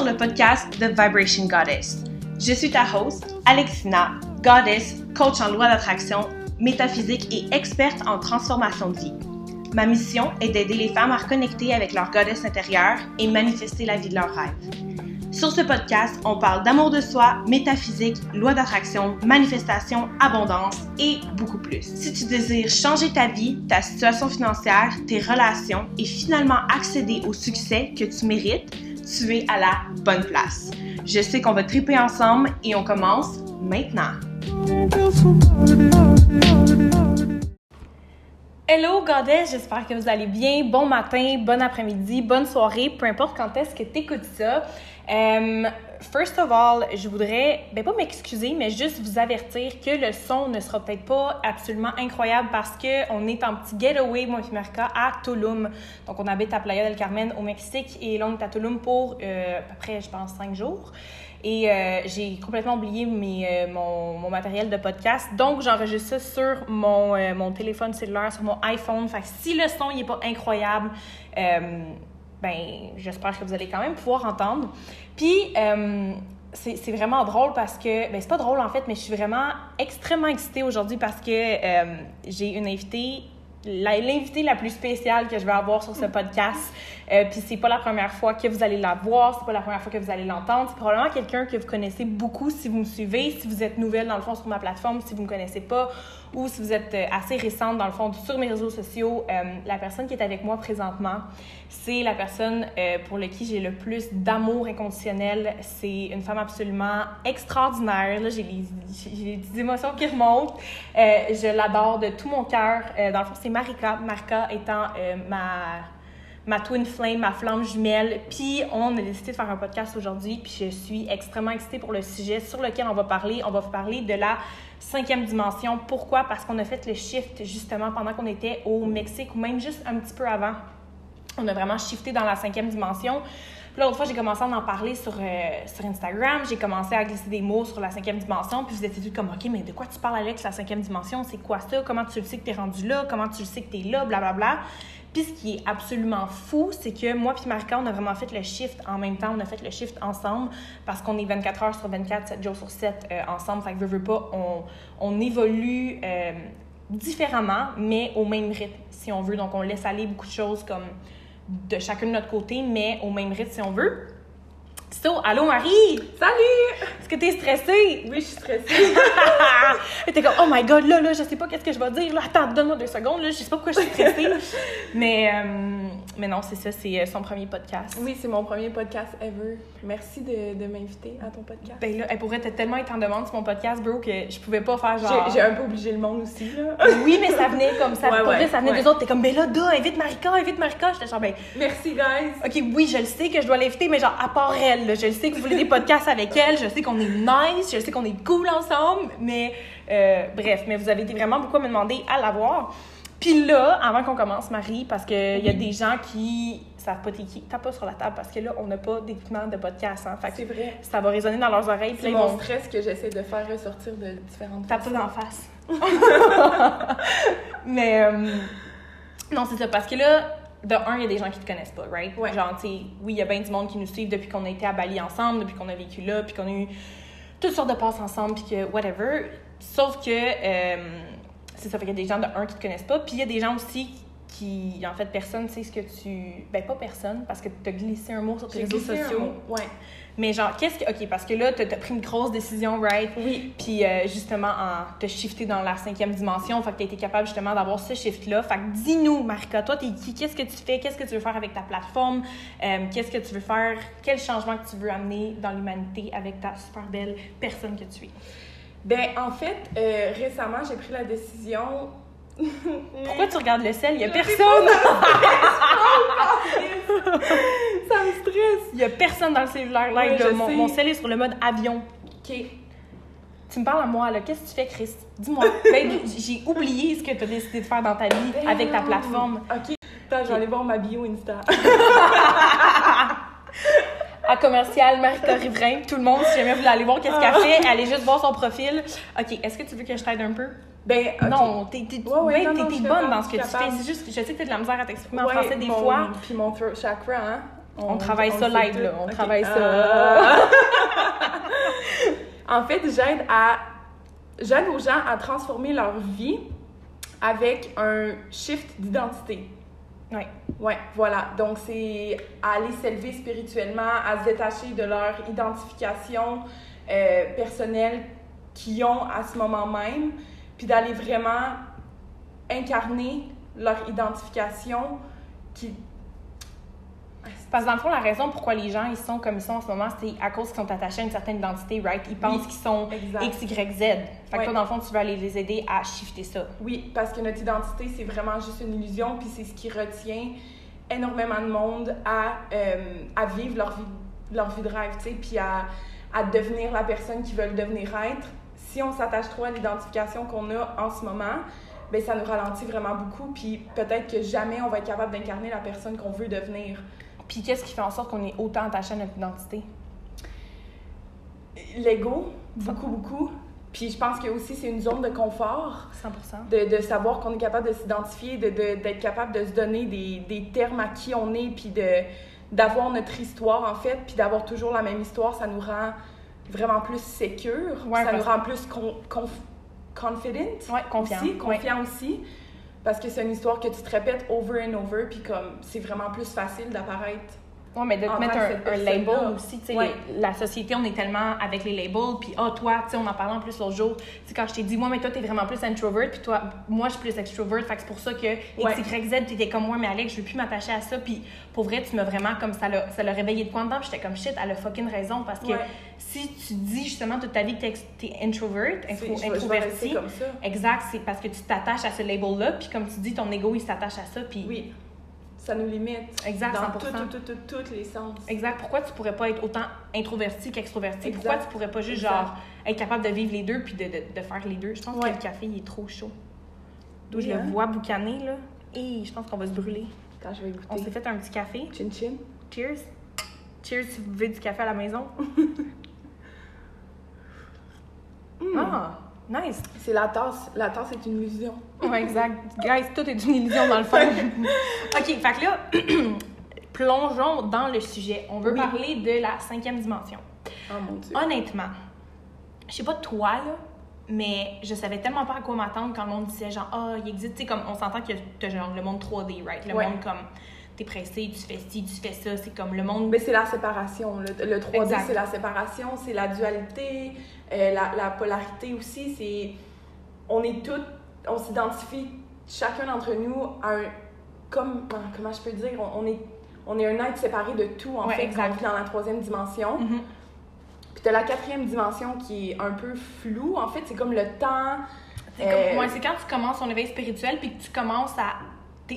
sur le podcast The Vibration Goddess. Je suis ta host, Alexina, goddess, coach en loi d'attraction, métaphysique et experte en transformation de vie. Ma mission est d'aider les femmes à reconnecter avec leur goddess intérieure et manifester la vie de leurs rêves. Sur ce podcast, on parle d'amour de soi, métaphysique, loi d'attraction, manifestation, abondance et beaucoup plus. Si tu désires changer ta vie, ta situation financière, tes relations et finalement accéder au succès que tu mérites, tu es à la bonne place. Je sais qu'on va triper ensemble et on commence maintenant. Hello Goddess, j'espère que vous allez bien. Bon matin, bon après-midi, bonne soirée, peu importe quand est-ce que tu écoutes ça. Um, first of all, je voudrais, ben pas m'excuser, mais juste vous avertir que le son ne sera peut-être pas absolument incroyable parce qu'on est en petit getaway, moi et Marca, à Tulum. Donc, on habite à Playa del Carmen au Mexique et là, on est à Tulum pour euh, à peu près, je pense, cinq jours. Et euh, j'ai complètement oublié mes, euh, mon, matériel de podcast. Donc, j'enregistre ça sur mon, mon téléphone cellulaire, sur mon iPhone. Fait que si le son n'est pas incroyable, ben j'espère que vous allez quand même pouvoir entendre. Puis, euh, c'est vraiment drôle parce que, ben c'est pas drôle en fait, mais je suis vraiment extrêmement excitée aujourd'hui parce que euh, j'ai une invitée l'invitée la, plus spéciale que je vais avoir sur ce podcast. Euh, Puis c'est pas la première fois que vous allez la voir, c'est pas la première fois que vous allez l'entendre. C'est probablement quelqu'un que vous connaissez beaucoup si vous me suivez, si vous êtes nouvelle dans le fond sur ma plateforme, si vous me connaissez pas, ou si vous êtes euh, assez récente dans le fond sur mes réseaux sociaux. Euh, la personne qui est avec moi présentement, c'est la personne euh, pour laquelle j'ai le plus d'amour inconditionnel. C'est une femme absolument extraordinaire. J'ai des émotions qui remontent. je l'adore de tout mon cœur. dans le fond, c'est Marika. Marika étant ma ma twin flame, ma flamme jumelle. Puis on a décidé de faire un podcast aujourd'hui, puis je suis extrêmement excitée pour le sujet sur lequel on va parler. On va parler de la cinquième dimension. Pourquoi? Parce qu'on a fait le shift justement pendant qu'on était au Mexique ou même juste un petit peu avant. On a vraiment shifté dans la cinquième dimension. Puis l'autre fois, j'ai commencé à en parler sur, euh, sur Instagram. J'ai commencé à glisser des mots sur la cinquième dimension. Puis vous étiez tous comme, OK, mais de quoi tu parles, Alex, la cinquième dimension? C'est quoi ça? Comment tu le sais que tu es rendu là? Comment tu le sais que tu es là? Blablabla. Bla, bla. Puis ce qui est absolument fou, c'est que moi puis Marca, on a vraiment fait le shift en même temps. On a fait le shift ensemble parce qu'on est 24 heures sur 24, 7 jours sur 7 euh, ensemble. Fait que veux, veux pas, on, on évolue euh, différemment, mais au même rythme, si on veut. Donc on laisse aller beaucoup de choses comme de chacun de notre côté, mais au même rythme si on veut. So, allô Marie! Salut! Est-ce que t'es stressée? Oui, je suis stressée. t'es comme, oh my god, là, là, je sais pas qu'est-ce que je vais dire. Là, attends, donne-moi deux secondes, là, je sais pas pourquoi je suis stressée. mais, euh, mais non, c'est ça, c'est euh, son premier podcast. Oui, c'est mon premier podcast ever. Merci de, de m'inviter à ton podcast. Ben là, elle pourrait tellement être en demande sur mon podcast, bro, que je pouvais pas faire genre. J'ai un peu obligé le monde aussi, là. oui, mais ça venait comme ça. Ouais, ouais, ça venait des autres. T'es comme, ben là, da, invite Marika, invite Marika. J'étais genre, ben. Merci, guys. Ok, oui, je le sais que je dois l'inviter, mais genre, à part elle, là, je le sais que vous voulez des podcasts avec elle, je sais qu'on est nice, je sais qu'on est cool ensemble, mais euh, bref, mais vous avez été vraiment beaucoup à me demander à la voir. Puis là, avant qu'on commence, Marie, parce qu'il y a des gens qui savent pas t'es qui, tape pas sur la table, parce que là, on n'a pas d'équipement de podcast. Hein, c'est vrai. Ça va résonner dans leurs oreilles. C'est mon stress que j'essaie de faire ressortir de différentes Tape ça d'en face. Mais euh, non, c'est ça, parce que là, de un, il y a des gens qui te connaissent pas, right? Ouais. Genre, tu sais, oui, il y a bien du monde qui nous suit depuis qu'on a été à Bali ensemble, depuis qu'on a vécu là, puis qu'on a eu toutes sortes de passes ensemble, puis que whatever. Sauf que, euh, c'est ça, fait qu'il y a des gens de un qui te connaissent pas, puis il y a des gens aussi qui, en fait, personne sait ce que tu. Ben, pas personne, parce que tu as glissé un mot sur tes réseaux sociaux. Ouais. Mais genre, qu'est-ce que. OK, parce que là, tu as, pris une grosse décision, right? Oui. Puis euh, justement, en te shifté dans la cinquième dimension. Fait que tu été capable justement d'avoir ce shift-là. Fait que dis-nous, Marika, toi, t'es qui? Qu'est-ce que tu fais? Qu'est-ce que tu veux faire avec ta plateforme? Euh, qu'est-ce que tu veux faire? Quel changement que tu veux amener dans l'humanité avec ta super belle personne que tu es? Ben, en fait, euh, récemment, j'ai pris la décision pourquoi tu regardes le sel? Il n'y a personne! ça me stresse! Il n'y a personne dans le cellulaire mon, mon cell est sur le mode avion. OK. Tu me parles à moi, là. Qu'est-ce que tu fais, Chris? Dis-moi. ben, j'ai oublié ce que tu as décidé de faire dans ta vie ben avec ta plateforme. OK. Attends, je vais aller voir ma bio Insta. à commercial Marika Riverain. Tout le monde, si jamais vous voulez aller voir qu'est-ce qu'elle fait, allez juste voir son profil. OK, est-ce que tu veux que je t'aide un peu? Ben, non, t'es ouais, ouais, bonne dans ce que tu fais. C'est juste que je sais que t'as de la misère à t'exprimer en français des mon, fois. Puis mon throat chakra, hein? On, travaille ça live, tout. là. On travaille ça. En fait, j'aide à j'aide aux gens à transformer leur vie avec un shift d'identité. Ouais. Ouais, voilà. Donc, c'est à aller s'élever spirituellement, à se détacher de leur identification euh, personnelle qu'ils ont à ce moment même, puis d'aller vraiment incarner leur identification qui... Parce que dans le fond, la raison pourquoi les gens ils sont comme ils sont en ce moment, c'est à cause qu'ils sont attachés à une certaine identité, right? Ils pensent Oui. qu'ils sont Exact. X, Y, Z. Fait que Ouais. toi, dans le fond, tu veux aller les aider à shifter ça. Oui, parce que notre identité, c'est vraiment juste une illusion, puis c'est ce qui retient énormément de monde à, euh, à vivre leur vie, leur vie de rêve, tu sais, puis à, à devenir la personne qu'ils veulent devenir être. Si on s'attache trop à l'identification qu'on a en ce moment, ben ça nous ralentit vraiment beaucoup, puis peut-être que jamais on va être capable d'incarner la personne qu'on veut devenir. Puis qu'est-ce qui fait en sorte qu'on est autant attaché à notre identité? L'ego, beaucoup, beaucoup. Puis je pense que aussi c'est une zone de confort. 100 de, de savoir qu'on est capable de s'identifier, de, de- d'être capable de se donner des, des termes à qui on est, puis de, d'avoir notre histoire en fait, puis d'avoir toujours la même histoire, ça nous rend vraiment plus sécure, Ouais, ça nous rend plus con, conf- confident Ouais, confiant. aussi, Ouais. confiant aussi, parce que c'est une histoire que tu te répètes over and over, puis comme c'est vraiment plus facile d'apparaître. Ouais, mais de te mettre un, label aussi, tu sais, Ouais. la société, on est tellement avec les labels, puis ah, toi, tu sais, on en parlait en plus l'autre jour, tu sais, quand je t'ai dit, moi, mais toi, t'es vraiment plus introvert, puis toi, moi, je suis plus extrovert, fait que c'est pour ça que Ouais. X, Y, Z, t'étais comme moi, mais Alex, je veux plus m'attacher à ça, puis pour vrai, tu m'as vraiment comme ça l'a, ça l'a réveillé de quoi dedans, puis j'étais comme shit, elle a fucking raison, parce que Ouais. si tu dis justement toute ta vie que t'es, t'es introvert, intro- je je introverti, comme ça. exact, c'est parce que tu t'attaches à ce label-là, puis comme tu dis, ton ego, il s'attache à ça, puis Oui, ça nous limite. Exact, Dans 100%. tout, tout, tout, tous les sens. Exact. Pourquoi tu pourrais pas être autant introverti qu'extroverti? Pourquoi tu pourrais pas juste, Exact. genre, être capable de vivre les deux puis de, de, de faire les deux? Je pense Ouais. que le café, il est trop chaud. D'où Oui, je hein? le vois boucaner, là. Et je pense qu'on va se brûler. Attends, je vais On s'est goûter. fait un petit café. Chin chin. Cheers. Cheers si vous buvez du café à la maison. Mm. Ah, nice. C'est la tasse. La tasse est une illusion. Ouais, exact. Guys, tout est une illusion dans le fond. OK, fait que là, plongeons dans le sujet. On veut Oui. parler de la cinquième dimension. Oh mon dieu. Honnêtement, je sais pas toi, là, mais je savais tellement pas à quoi m'attendre quand le monde disait genre, ah, il existe, tu sais, comme on s'entend que t'as genre le monde 3D, right? Le Ouais. monde comme, t'es pressé, tu fais ci, tu fais ça, c'est comme le monde. Mais c'est la séparation. Le, le 3D, Exact. c'est la séparation, c'est la dualité, euh, la, la polarité aussi. C'est. On est toutes. On s'identifie, chacun d'entre nous, à un. Comme. Comment je peux dire On, on est, on est un être séparé de tout, en Ouais, fait, exact. quand on vit dans la troisième dimension. Mhm. Puis t'as la quatrième dimension qui est un peu floue. En fait, c'est comme le temps. C'est comme- Euh, ouais, quand tu commences ton éveil spirituel puis que tu commences à.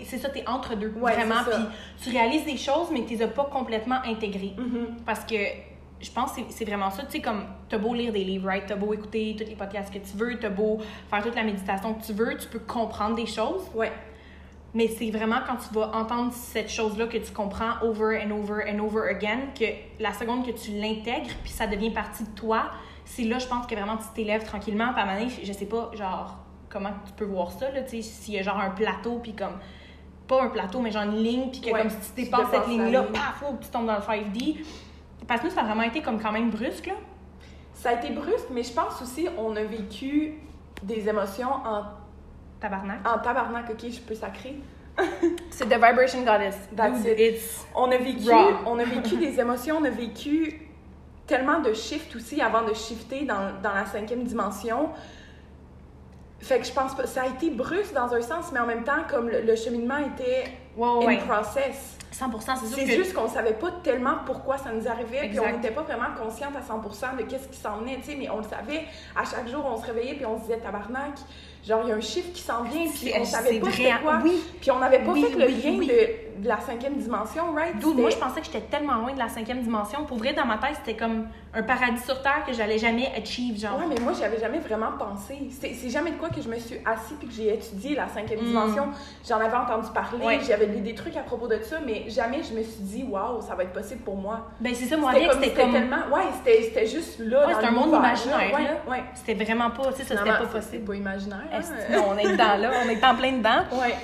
C'est ça, t'es entre deux, Ouais, vraiment. Puis tu réalises des choses, mais tu les as pas complètement intégrées. Mhm. Parce que je pense que c'est- vraiment ça. Tu sais, comme, t'as beau lire des livres, right? T'as beau écouter tous les podcasts que tu veux, t'as beau faire toute la méditation que tu veux, tu peux comprendre des choses. Ouais. Mais c'est vraiment quand tu vas entendre cette chose-là que tu comprends over and over and over again, que la seconde que tu l'intègres, puis ça devient partie de toi, c'est là, je pense que vraiment tu t'élèves tranquillement. Puis à un moment donné, je sais pas, genre, comment tu peux voir ça, là, tu sais, s'il y a genre un plateau, puis comme, pas un plateau, mais genre une ligne, puis que Ouais, comme si tu dépasses cette ligne-là, ligne. paf, ou tu tombes dans le 5D. Parce que nous, ça a vraiment été comme quand même brusque, là. Ça a été brusque, mais je pense aussi on a vécu des émotions en, Tabarnak. en tabarnak. Ok, je peux sacrer. C'est The Vibration Goddess. That's it. It's... On a vécu, Raw. on a vécu des émotions, on a vécu tellement de shifts aussi avant de shifter dans, dans la cinquième dimension. Fait que je pense pas, ça a été brusque dans un sens, mais en même temps, comme le, le cheminement était Ouais, in ouais. process. 100%, c'est que... juste qu'on savait pas tellement pourquoi ça nous arrivait, puis on n'était pas vraiment consciente à 100% de qu'est-ce qui s'en venait, tu sais, mais on le savait. À chaque jour, on se réveillait, puis on se disait tabarnak, genre il y a un chiffre qui s'en vient, puis on savait pas c'était quoi. oui. Puis on n'avait pas Oui, fait le oui, lien. De, de la cinquième dimension, right? Dude, moi, je C'était- pensais que j'étais tellement loin de la cinquième dimension. Pour vrai, dans ma tête, c'était comme un paradis sur Terre que j'allais jamais achieve, genre. Ouais, mais moi, j'avais jamais vraiment pensé. C'est jamais de quoi que je me suis assise puis que j'ai étudié la cinquième Mm. dimension. J'en avais entendu parler, Ouais. j'avais lu des trucs à propos de ça, mais jamais je me suis dit, waouh, ça va être possible pour moi. Ben, c'est ça, moi, C'était avec, comme, c'était c'était comme. tellement. Ouais, c'était c'était juste là. Ouais, c'est un monde imaginaire, Ouais, là. ouais. C'était vraiment pas, tu sais, ça, c'était pas possible. pas imaginaire. Que- on est dedans, là. On est en plein dedans. Ouais.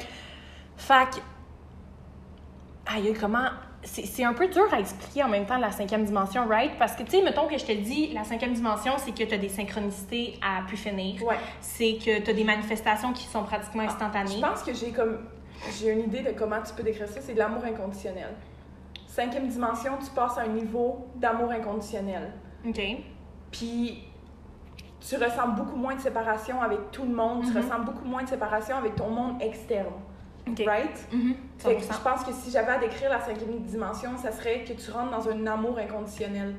Fait que. Aïe, comment. c'est un peu dur à expliquer en même temps la cinquième dimension, right? Parce que, tu sais, mettons que je te dis, la cinquième dimension, c'est que tu as des synchronicités à plus finir. Ouais. C'est que tu as des manifestations qui sont pratiquement instantanées. Je pense que j'ai comme j'ai une idée de comment tu peux décrire ça, c'est de l'amour inconditionnel. Cinquième dimension, tu passes à un niveau d'amour inconditionnel. OK. Puis tu ressens beaucoup moins de séparation avec tout le monde, tu Mhm. ressens beaucoup moins de séparation avec ton monde externe. OK. Right? Mhm. Fait que 100%. je pense que si j'avais à décrire la cinquième dimension, ça serait que tu rentres dans un amour inconditionnel.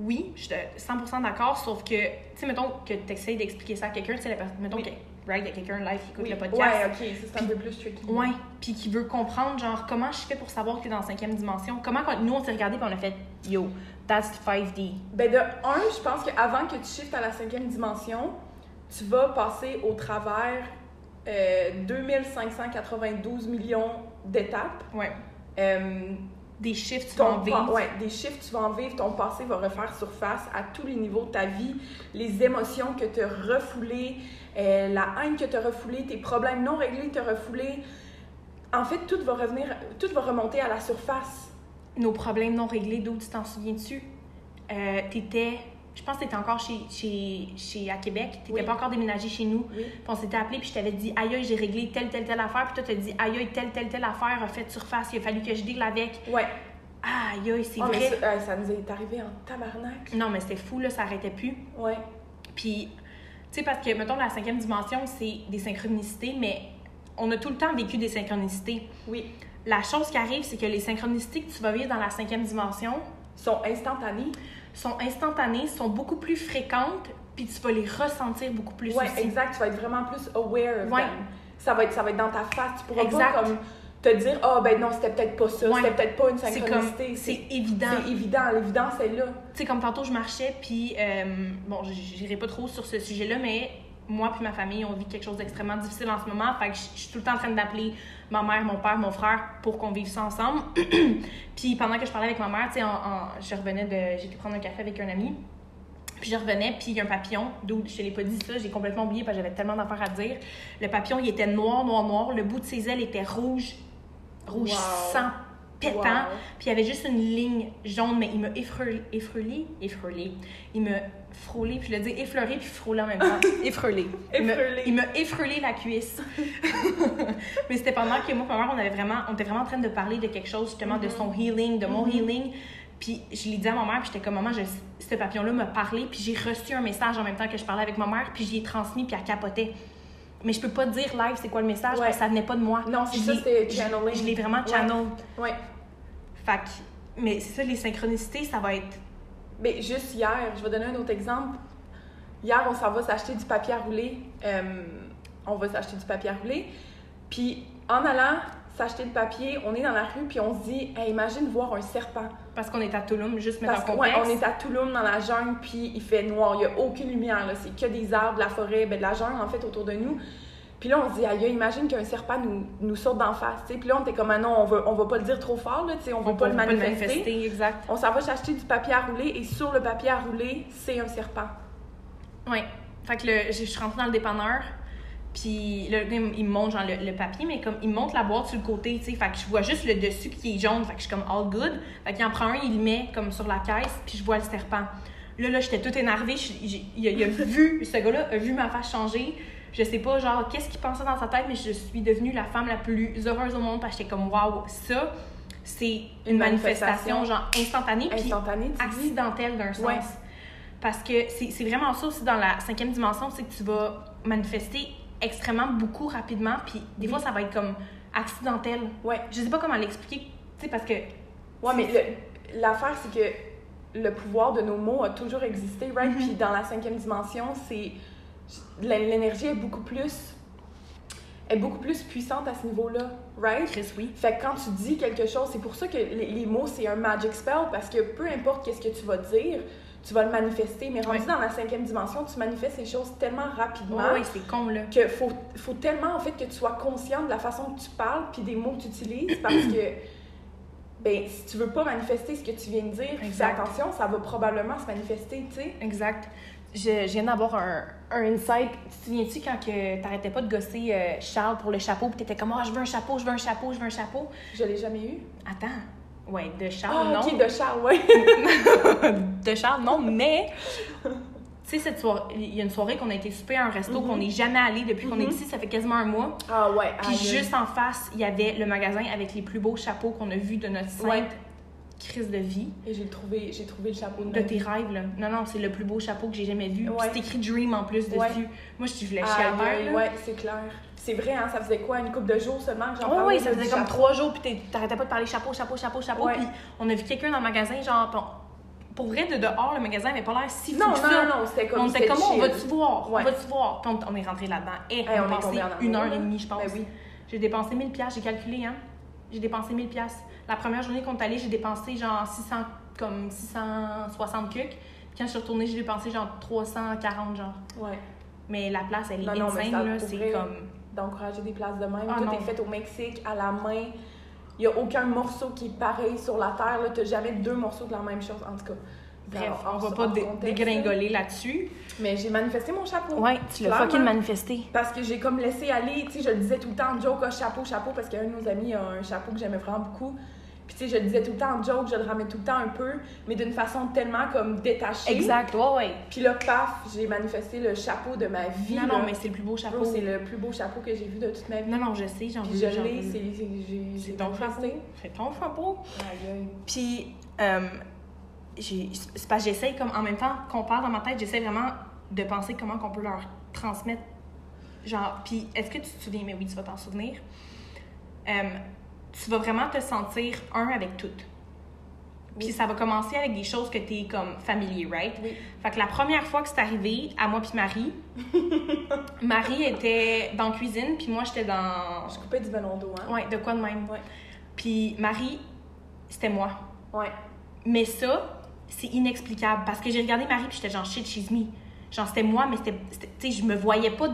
Oui, je suis 100% d'accord, sauf que, tu sais, mettons que tu essayes d'expliquer ça à quelqu'un, tu sais, la personne- mettons Oui. que, right, il y a quelqu'un live qui écoute Oui. le podcast. Ouais, ok, ça c'est un peu plus tricky. Ouais, puis qui veut comprendre, genre, comment je fais pour savoir que t'es dans la cinquième dimension? Comment, quand nous, on s'est regardé puis on a fait, yo, that's 5D. Ben de un, je pense qu'avant que tu shiftes à la cinquième dimension, tu vas passer au travers euh, 2592 millions d'étapes. Ouais. Euh, Des chiffres, tu vas en vivre. ouais, des chiffres, tu vas en vivre, ton passé va refaire surface à tous les niveaux de ta vie, les émotions que tu as refoulées, euh, la haine que tu as refoulée, tes problèmes non réglés que tu as refoulés. En fait, tout va revenir, tout va remonter à la surface. Nos problèmes non réglés, d'où tu t'en souviens-tu? Euh, t'étais, je pense que t'étais encore chez, chez, chez, à Québec, t'étais Oui. pas encore déménagé chez nous. Oui. Puis on s'était appelé, puis je t'avais dit, aïe, aïe, j'ai réglé telle, telle, telle affaire. Puis toi, t'as dit, aïe, aïe, telle, telle, telle affaire a fait surface. Il a fallu que je deal avec. Ouais. Aïe, aïe, c'est Ah, vrai. ça, euh, ça nous est arrivé en tabarnak. Non, mais c'était fou, là, ça arrêtait plus. Ouais. Puis, tu sais, parce que, mettons, la cinquième dimension, c'est des synchronicités, mais on a tout le temps vécu des synchronicités. Oui. La chose qui arrive, c'est que les synchronicités que tu vas vivre dans la cinquième dimension sont instantanés. Sont instantanées, sont beaucoup plus fréquentes, puis tu vas les ressentir beaucoup plus Ouais, aussi. exact. Tu vas être vraiment plus aware of Ouais. them. Ça va, être, ça va être dans ta face. Tu pourras Exact. pas comme te dire Ah, ben non, c'était peut-être pas ça, Ouais. c'était peut-être pas une synchronicité. c'est évident. C'est évident, l'évidence est là. Tu sais, comme tantôt, je marchais, puis, euh, bon, j'irai pas trop sur ce sujet-là, mais moi puis ma famille, on vit quelque chose d'extrêmement difficile en ce moment. Fait que je suis tout le temps en train d'appeler ma mère, mon père, mon frère pour qu'on vive ça ensemble. puis pendant que je parlais avec ma mère, tu sais, je revenais de. J'étais prendre un café avec un ami. Puis je revenais, puis il y a un papillon, d'où je te l'ai pas dit ça, j'ai complètement oublié parce que j'avais tellement d'affaires à dire. Le papillon, il était noir, noir, noir. Le bout de ses ailes était rouge, rouge Wow. sang, pétant. Wow. Puis il y avait juste une ligne jaune, mais il m'a effreulé, effreulé, effreulé. Il m'a frôlé, puis je le dis effleuré puis frôlé en même temps. effreulé. Effreulé. Il m'a effreulé la cuisse. mais c'était pendant que moi mère, on, avait vraiment, on était vraiment en train de parler de quelque chose, justement, de son healing, de mon Mhm. healing. Puis je l'ai dit à ma mère, puis j'étais comme, maman, je, ce papillon-là m'a parlé, puis j'ai reçu un message en même temps que je parlais avec ma mère, puis j'y ai transmis, puis elle capotait. Mais je peux pas dire live c'est quoi le message, Ouais. parce que ça venait pas de moi. Non, c'est ça, c'était channeling. Je l'ai vraiment Ouais. channel. Ouais. Fait que- mais c'est ça, les synchronicités, ça va être. Mais juste hier, je vais donner un autre exemple. Hier, on s'en va s'acheter du papier à rouler. Euh, on va s'acheter du papier à rouler. Puis en allant s'acheter le papier, on est dans la rue, puis on se dit, Hey, imagine voir un serpent. Parce qu'on est à Touloum, juste mettre Parce en qu'on ouais, contexte. on est à Touloum dans la jungle, puis il fait noir, il n'y a aucune lumière, là. c'est que des arbres, de la forêt, ben, de la jungle en fait autour de nous. Puis là, on se dit, aïe, imagine qu'un serpent nous, nous saute d'en face. tu sais. Puis là, on était comme, ah non, on va, on va pas le dire trop fort, là, tu sais, on va On pas le pas le manifester. exact. On s'en va chercher du papier à rouler, et sur le papier à rouler, c'est un serpent. Ouais. Fait que le- je suis rentrée dans le dépanneur, puis là, il me montre genre le, le papier, mais comme il me montre la boîte sur le côté, tu sais. Fait que je vois juste le dessus qui est jaune, fait que je suis comme all good. Fait qu'il en prend un, il le met comme sur la caisse, puis je vois le serpent. Là, là, j'étais toute énervée. je- il, a, il a vu, ce gars-là a vu ma face changer. Je sais pas, genre, qu'est-ce qu'il pensait dans sa tête, mais je suis devenue la femme la plus heureuse au monde parce que j'étais comme, waouh, ça, c'est une, manifestation, manifestation. genre, instantanée. puis accidentelle d'un sens. Ouais. Parce que c'est vraiment ça aussi dans la cinquième dimension, c'est que tu vas manifester extrêmement beaucoup rapidement, puis des Oui. fois ça va être comme accidentel. Ouais. Je sais pas comment l'expliquer, tu sais, parce que. Ouais, mais l'affaire, c'est que le pouvoir de nos mots a toujours existé, right? Mhm. Puis dans la cinquième dimension, c'est. L'énergie est beaucoup plus. est beaucoup plus puissante à ce niveau-là, right? Chris, oui. Fait que quand tu dis quelque chose, c'est pour ça que les, les mots, c'est un magic spell, parce que peu importe qu'est-ce que tu vas dire, tu vas le manifester. Mais rendu dans la cinquième dimension, tu manifestes les choses tellement rapidement Oui, c'est con, là. que faut, faut tellement en fait que tu sois conscient de la façon que tu parles puis des mots que tu utilises parce que ben si tu veux pas manifester ce que tu viens de dire, fais attention, ça va probablement se manifester, tu sais. Exact. Je, je viens d'avoir un, un insight. Tu te souviens-tu quand que t'arrêtais pas de gosser euh, Charles pour le chapeau, puis t'étais comme, ah, je veux un chapeau, je veux un chapeau, je veux un chapeau? Je l'ai jamais eu. Attends. Ouais, de Charles, Ah, non. ok, de Charles, ouais. de Charles, non, mais. Tu sais, cette soirée, il y a une soirée qu'on a été souper à un resto Mhm. qu'on n'est jamais allé depuis qu'on est Mhm. ici, ça fait quasiment un mois. Ah, ouais. Puis juste en face, il y avait le magasin avec les plus beaux chapeaux qu'on a vus de notre sainte Ouais. Crise de vie. Et j'ai trouvé, j'ai trouvé le chapeau de, De tes rêves, là. Non, non, c'est le plus beau chapeau que j'ai jamais vu. Ouais. c'est écrit Dream en plus dessus. Ouais. Moi, je voulais chier à ouais, c'est clair. C'est vrai, hein, ça faisait quoi, une couple de jours seulement que j'en Ouais, ouais, ça faisait comme chapeau? trois jours, puis t'arrêtais pas de parler chapeau, chapeau, chapeau, chapeau. Puis on a vu quelqu'un dans le magasin, genre, pour vrai, de dehors, le magasin avait pas l'air si fou Non, que non, ça. non, non, c'était comme on était comment, on va-tu voir? Ouais. On va-tu voir? Puis on, on est rentré là-dedans. Et Hey, on, on a est passé une heure et demie, je pense. Ben oui. J'ai dépensé 1000 pièces, j'ai calculé, hein. J'ai dépensé 1000 pièces. La première journée qu'on est allé, j'ai dépensé genre 600, comme 660 cucs. Puis quand je suis retournée, j'ai dépensé genre 340, genre. Ouais, Mais la place, elle est Non, non, insane, là. C'est comme... d'encourager des places de même. Ah, Tout non. est fait au Mexique, à la main. Il n'y a aucun morceau qui est pareil sur la terre. Tu n'as jamais deux morceaux de la même chose, en tout cas. Bref, Hors- on va pas dé- dégringoler là-dessus. Mais j'ai manifesté mon chapeau. Ouais, tu l'as fucking manifesté. Parce que j'ai comme laissé aller, tu sais, je le disais tout le temps joke, ah, chapeau, chapeau, parce qu'un de nos amis a un chapeau que j'aimais vraiment beaucoup. Puis tu sais, je le disais tout le temps en joke, je le ramais tout le temps un peu, mais d'une façon tellement comme détachée. Exact, ouais, ouais. Puis là, paf, j'ai manifesté le chapeau de ma vie. Non, non, mais c'est le plus beau chapeau. C'est le plus beau chapeau que j'ai vu de toute ma vie. Non, non, je sais, j'en veux, je l'ai, c'est ton chapeau. C'est ton chapeau. Puis, euh, c'est parce que j'essaye, comme en même temps qu'on parle dans ma tête, j'essaie vraiment de penser comment qu'on peut leur transmettre. Genre, puis est-ce que tu te souviens, mais oui, tu vas t'en souvenir. Euh, tu vas vraiment te sentir un avec toutes. Puis ça va commencer avec des choses que tu es comme familier, right? Oui. Fait que la première fois que c'est arrivé à moi puis Marie, Marie était dans la cuisine, puis moi j'étais dans. Je coupais du ballon d'eau, hein? Ouais, de quoi de même. Ouais. Puis Marie, c'était moi. Ouais. Mais ça, c'est inexplicable parce que j'ai regardé Marie puis j'étais genre shit, she's me. Genre c'était moi, mais c'était- Tu sais, je me voyais pas.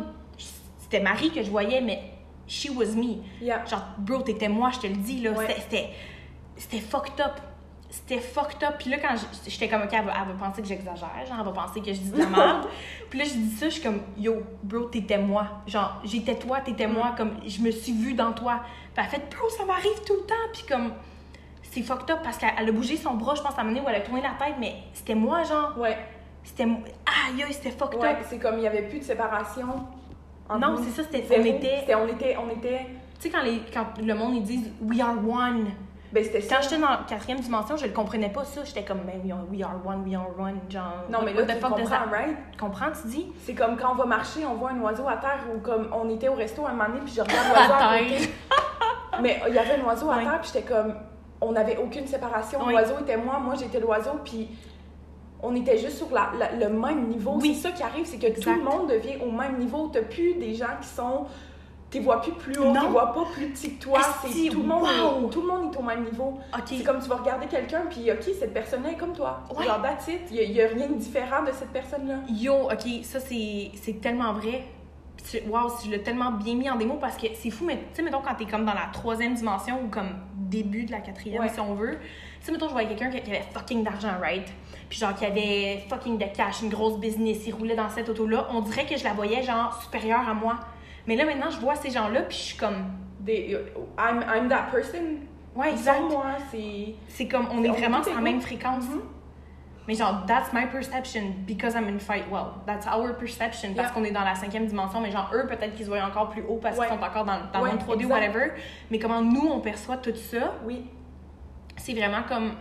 C'était Marie que je voyais, mais she was me. Yeah. Genre, bro, t'étais moi, je te le dis, là. Ouais. C'était- C'était. Fucked up. C'était fucked up. Puis là, quand j'étais comme, OK, elle va, elle va penser que j'exagère. Genre, elle va penser que je dis de la merde. puis là, je dis ça, je suis comme, yo, bro, t'étais moi. Genre, j'étais toi, t'étais moi. Mm. Comme, je me suis vue dans toi. Puis elle fait, bro, ça m'arrive tout le temps. Puis comme, c'est fucked up parce qu'elle elle a bougé son bras, je pense, à un moment où elle a tourné la tête, mais c'était moi, genre. Ouais. C'était. Aïe, aïe, c'était fucked Ouais, up. c'est comme il n'y avait plus de séparation. Non, c'est ça, c'était. On était. On était. On était. Tu sais, quand, les, quand le monde, ils disent, we are one. Ben. Quand j'étais dans la quatrième dimension, je le comprenais pas ça. J'étais comme, ben, we are- we are one, we are one. Genre, Non, mais what là, the tu comprends, right? Tu comprends, tu dis? C'est comme quand on va marcher, on voit un oiseau à terre ou comme on était au resto un moment donné, puis je regarde l'oiseau à côté. Mais il y avait un oiseau à terre, puis j'étais comme. On n'avait aucune séparation. Oui. L'oiseau était moi, moi j'étais l'oiseau, puis on était juste sur la- la- le même niveau. Oui. C'est ça qui arrive, c'est que tout le monde devient au même niveau. T'as plus des gens qui sont. Tu vois plus plus haut, tu vois pas plus petit que toi. C'est tout le monde, wow. est, tout le monde est au même niveau. Ok. C'est comme tu vas regarder quelqu'un, puis OK, cette personne-là est comme toi. Ouais. Genre, that's it. Il n'y a, rien de différent de cette personne-là. Yo, ok, ça c'est tellement vrai. Wow, tu l'as tellement bien mis en démo parce que c'est fou, mais tu sais, mettons, quand t'es comme dans la troisième dimension ou comme début de la quatrième, Ouais. si on veut. Sais, mettons, je voyais quelqu'un qui qui avait fucking d'argent, right? Puis genre, qui avait fucking de cash, une grosse business, il roulait dans cette auto-là. On dirait que je la voyais, genre, supérieure à moi. Mais là, maintenant, je vois ces gens-là, puis je suis comme. I'm, I'm that person. Ouais, exact. moi, c'est. C'est comme, on est vraiment sur la même fréquence. Mhm. Mais genre, that's my perception because I'm in fight. Well, that's our perception parce Yeah. qu'on est dans la cinquième dimension. Mais genre, eux, peut-être qu'ils se voient encore plus haut parce Ouais. qu'ils sont encore dans, dans Ouais, le monde 3D ou whatever. Mais comment nous, on perçoit tout ça, Oui. C'est vraiment comme.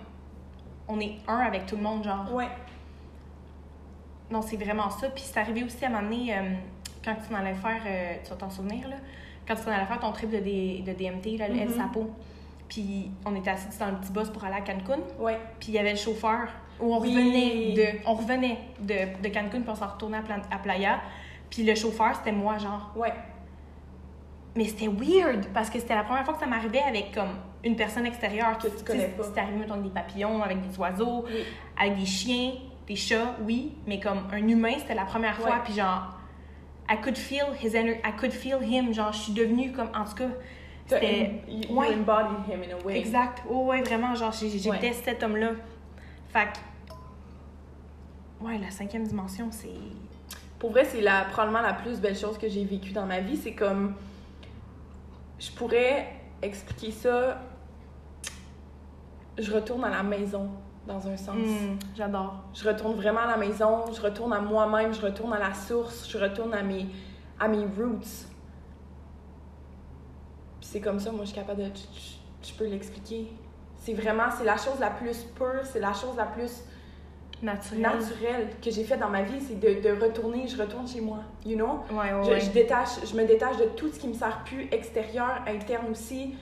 On est un avec tout le monde, genre. Ouais. Non, c'est vraiment ça. Puis c'est arrivé aussi à m'amener quand tu en allais faire, euh, tu vas t'en souvenir, là, quand tu en allais faire ton trip de, D- de DMT, là, le El Mhm. Sapo. Puis on était assis dans le petit bus pour aller à Cancun. Ouais. Puis il y avait le chauffeur où on Oui. revenait de on revenait de, de Cancun puis on s'en retournait à Playa. Puis le chauffeur, c'était moi, genre. Ouais. Mais c'était weird parce que c'était la première fois que ça m'arrivait avec comme une personne extérieure. Que tu connais pas. C'était arrivé avec des papillons, avec des oiseaux, Oui. avec des chiens, des chats, oui. Mais comme un humain, c'était la première fois. Ouais. Puis genre, I could feel his energy, I could feel him. Genre, je suis devenue comme, en tout cas, c'était. You, you Ouais. embodied him in a way. Exact. Oh, ouais, vraiment, genre, j'ai- j'étais Ouais. cet homme-là. Fait que. Ouais, la cinquième dimension, c'est. Pour vrai, c'est la, probablement la plus belle chose que j'ai vécue dans ma vie. C'est comme. Je pourrais expliquer ça. je retourne à la maison, dans un sens. Hmm, J'adore. Je retourne vraiment à la maison, je retourne à moi-même, je retourne à la source, je retourne à mes, à mes roots. C'est comme ça, moi, je suis capable de... Je, je- je peux l'expliquer. C'est vraiment, c'est la chose la plus pure, c'est la chose la plus Naturel. naturelle que j'ai faite dans ma vie, c'est de, de retourner, je retourne chez moi, you know? Ouais, ouais, Je, ouais. je détache, je me détache de tout ce qui me sert plus, extérieur, interne aussi.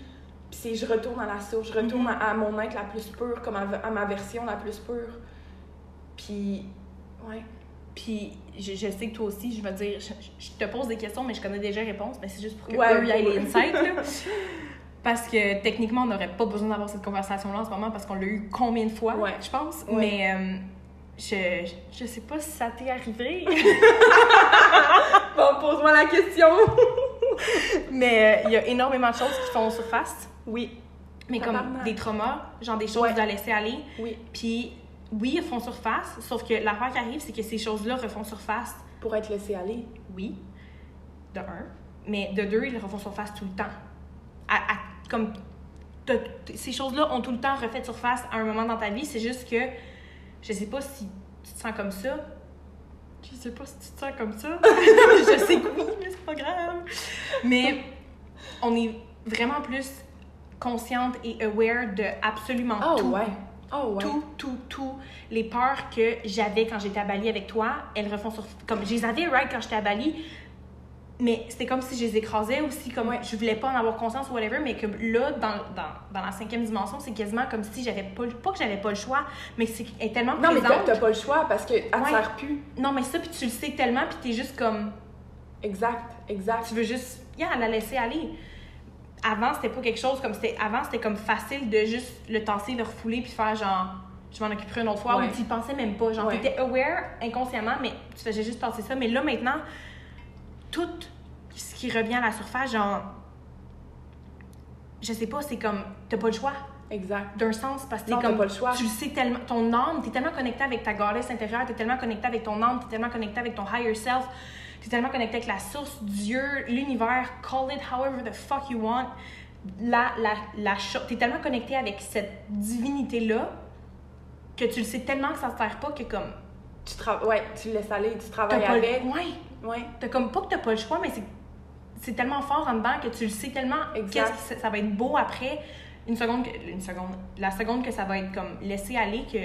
Puis c'est je retourne à la source, je retourne Mhm. à, à mon être la plus pure, comme à, à ma version la plus pure. Puis, ouais. Puis je, je sais que toi aussi, je veux dire, je, je te pose des questions, mais je connais déjà les réponses, mais c'est juste pour que Ouais, eux, ils aient ouais. les insights, là. Parce que techniquement, on n'aurait pas besoin d'avoir cette conversation-là en ce moment parce qu'on l'a eu combien de fois, Ouais. je pense? Ouais. Mais euh, je, je sais pas si ça t'est arrivé. Bon, pose-moi la question. mais euh, il y a énormément de choses qui font surface. Oui, Mais comme des traumas, genre des choses Ouais. à laisser aller. oui. Puis oui, elles font surface, sauf que l'affaire qui arrive, c'est que ces choses-là refont surface Pour être laissé aller. Oui, de un. Mais de deux, ils refont surface tout le temps. À, à- comme t- ces choses-là ont tout le temps refait surface à un moment dans ta vie. C'est juste que je sais pas si tu te sens comme ça. Je sais pas si tu te sens comme ça. je sais que oui, mais c'est pas grave. Mais on est vraiment plus consciente et aware de absolument Oh, tout ouais. Oh, ouais. tout, tout, tout. Les peurs que j'avais quand j'étais à Bali avec toi, elles refont sur. Comme, je les avais, right, quand j'étais à Bali, mais c'était comme si je les écrasais aussi, comme Ouais. je voulais pas en avoir conscience ou whatever, mais que là, dans, dans, dans la cinquième dimension, c'est quasiment comme si j'avais pas. le- Pas que j'avais pas le choix, mais c'est est tellement Non, mais présente. t'as pas le choix parce qu'elle te Ouais. sert plus. Non, mais ça, puis tu le sais tellement, puis t'es juste comme. Exact, exact. Tu veux juste. Yeah, la laisser aller. Avant, c'était pas quelque chose comme. c'était Avant, c'était comme facile de juste le tasser, le refouler, puis faire genre. Je m'en occuperai une autre fois, Ouais. ou tu y pensais même pas. Genre, Ouais. t'étais aware inconsciemment, mais tu faisais juste passer ça. Mais là, maintenant, tout ce qui revient à la surface, genre. Je sais pas, c'est comme. T'as pas le choix Exact. d'un sens parce que Non, comme pas le choix. tu le sais tellement ton âme t'es tellement connecté avec ta goddess intérieure t'es tellement connecté avec ton âme t'es tellement connecté avec ton higher self t'es tellement connecté avec la source Dieu l'univers call it however the fuck you want la la la t'es tellement connecté avec cette divinité là que tu le sais tellement que ça te sert pas que comme Tu ouais, tu le laisses aller, tu travailles avec. ouais Ouais. t'as comme pas que t'as pas le choix mais c'est c'est tellement fort en dedans que tu le sais tellement qu'est-ce que ça, va être beau après une seconde que- une seconde la seconde que ça va être comme laissé aller que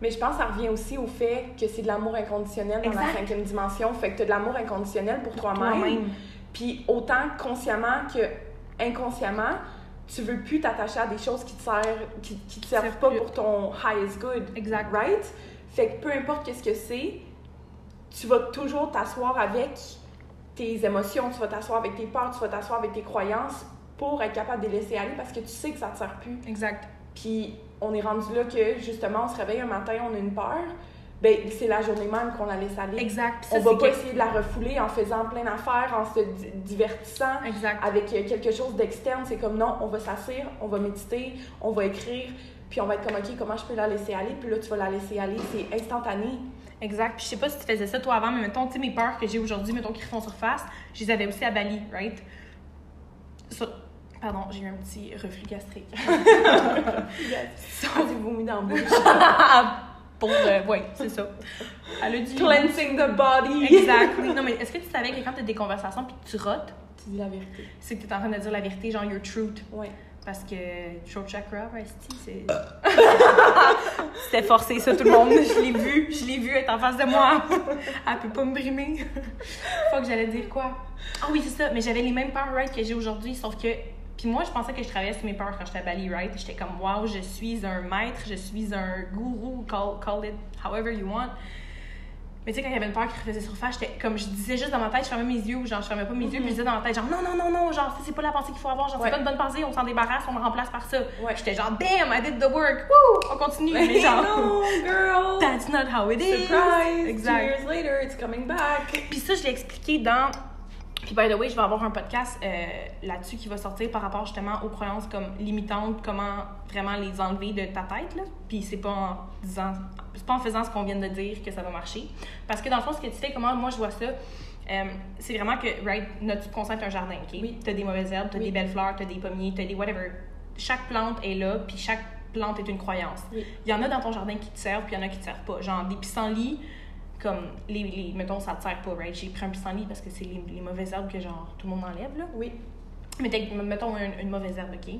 Mais je pense que ça revient aussi au fait que c'est de l'amour inconditionnel dans la cinquième dimension. Fait que tu as de l'amour inconditionnel pour toi-même. toi-même Puis autant consciemment que inconsciemment, tu veux plus t'attacher à des choses qui te servent, qui, qui te servent servent pas plus. pour ton highest good. Exact. Right? Fait que peu importe qu'est-ce que c'est, tu vas toujours t'asseoir avec tes émotions, tu vas t'asseoir avec tes peurs, tu vas t'asseoir avec tes croyances pour être capable de les laisser aller parce que tu sais que ça te sert plus. exact Puis on est rendu là que justement on se réveille un matin, on a une peur, ben c'est la journée même qu'on la laisse aller. exact ça, On va pas que- essayer de la refouler en faisant plein d'affaires, en se di- divertissant exact avec euh, quelque chose d'externe. C'est comme non, on va s'asseoir, on va méditer, on va écrire, puis on va être comme ok, comment je peux la laisser aller? Puis là, tu vas la laisser aller. C'est instantané. Exact puis je sais pas si tu faisais ça toi avant mais mettons tu sais mes peurs que j'ai aujourd'hui mettons qui refont surface je les avais aussi à Bali right? Pardon j'ai eu un petit reflux gastrique Sans du vomi dans la bouche. pour euh, ouais c'est ça elle a dit Cleansing the body. exactly non mais est-ce que tu savais que quand tu as des conversations puis que tu rotes Tu dis la vérité. c'est que tu es en train de dire la vérité genre your truth Ouais. Parce que throat chakra, c'est. C'était forcé, ça, tout le monde. Je l'ai vu, je l'ai vu être en face de moi. Elle peut pas me brimer. Faut que j'allais dire quoi? Ah oui, c'est ça, mais j'avais les mêmes peurs, right, que j'ai aujourd'hui, sauf que. Puis moi, je pensais que je travaillais sur mes peurs quand j'étais à Bali, right? J'étais comme, wow, je suis un maître, je suis un gourou, call, call it however you want. Mais tu sais, quand il y avait une peur qui refaisait surface, j'étais comme je disais juste dans ma tête, je fermais mes yeux, ou genre je fermais pas mes yeux, puis je disais dans ma tête, genre non, non, non, non, genre ça, c'est pas la pensée qu'il faut avoir, genre Ouais. c'est pas une bonne pensée, on s'en débarrasse, on me remplace par ça. Ouais. J'étais genre damn, I did the work, woo, on continue, mais genre no, girl. that's not how it is. Surprise! Exact. Two years later, it's coming back. Puis ça, je l'ai expliqué dans. Puis, by the way, je vais avoir un podcast euh, là-dessus qui va sortir par rapport justement aux croyances comme limitantes, comment vraiment les enlever de ta tête. Là. Puis, c'est pas en disant. C'est pas en faisant ce qu'on vient de dire que ça va marcher. Parce que dans le fond, ce que tu fais, comment moi je vois ça, euh, c'est vraiment que, right, notre subconscient est un jardin, OK? Oui. T'as des mauvaises herbes, t'as Oui. des belles fleurs, t'as des pommiers, t'as des whatever. Chaque plante est là, puis chaque plante est une croyance. Oui. Il y en a dans ton jardin qui te servent, puis il y en a qui te servent pas. Genre, des pissenlits, comme, les, les, mettons, ça te sert pas, right? J'ai pris un pissenlit parce que c'est les, les mauvaises herbes que, genre, tout le monde enlève, là. Oui. Mais mettons une, une mauvaise herbe, OK?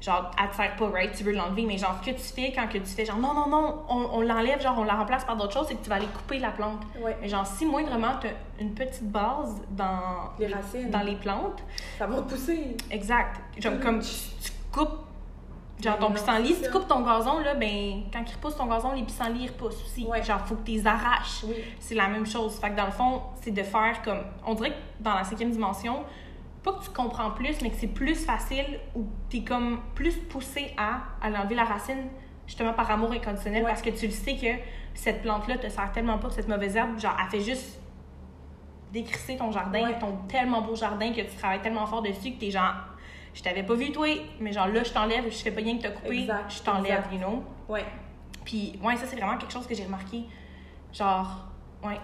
Genre, elle te sert pas, right? Tu veux l'enlever, mais genre, ce que tu fais quand que tu fais genre, non, non, non, on, on l'enlève, genre, on la remplace par d'autres choses, c'est que tu vas aller couper la plante. Ouais. Mais genre, si moindrement, t'as une petite base dans Les racines. dans les plantes, Ça va pousser. exact. Genre, comme tu, tu coupes, genre, ton pissenlit, si tu coupes ton gazon, là, ben, quand il repousse ton gazon, les pissenlits, ils repoussent aussi. Ouais. Genre, faut que tu les arraches. Oui. C'est la même chose. Fait que dans le fond, c'est de faire comme. On dirait que dans la cinquième dimension, pas que tu comprends plus, mais que c'est plus facile ou t'es comme plus poussé à, à enlever la racine, justement par amour inconditionnel, Ouais. parce que tu le sais que cette plante-là te sert tellement pas, cette mauvaise herbe, genre, elle fait juste décrisser ton jardin, Ouais. ton tellement beau jardin que tu travailles tellement fort dessus que t'es genre. Je t'avais pas vu, toi, mais genre là, je t'enlève, je fais pas rien que te couper, Exact, je t'enlève, you know? Ouais. Puis, ouais, ça, c'est vraiment quelque chose que j'ai remarqué. Genre, ouais.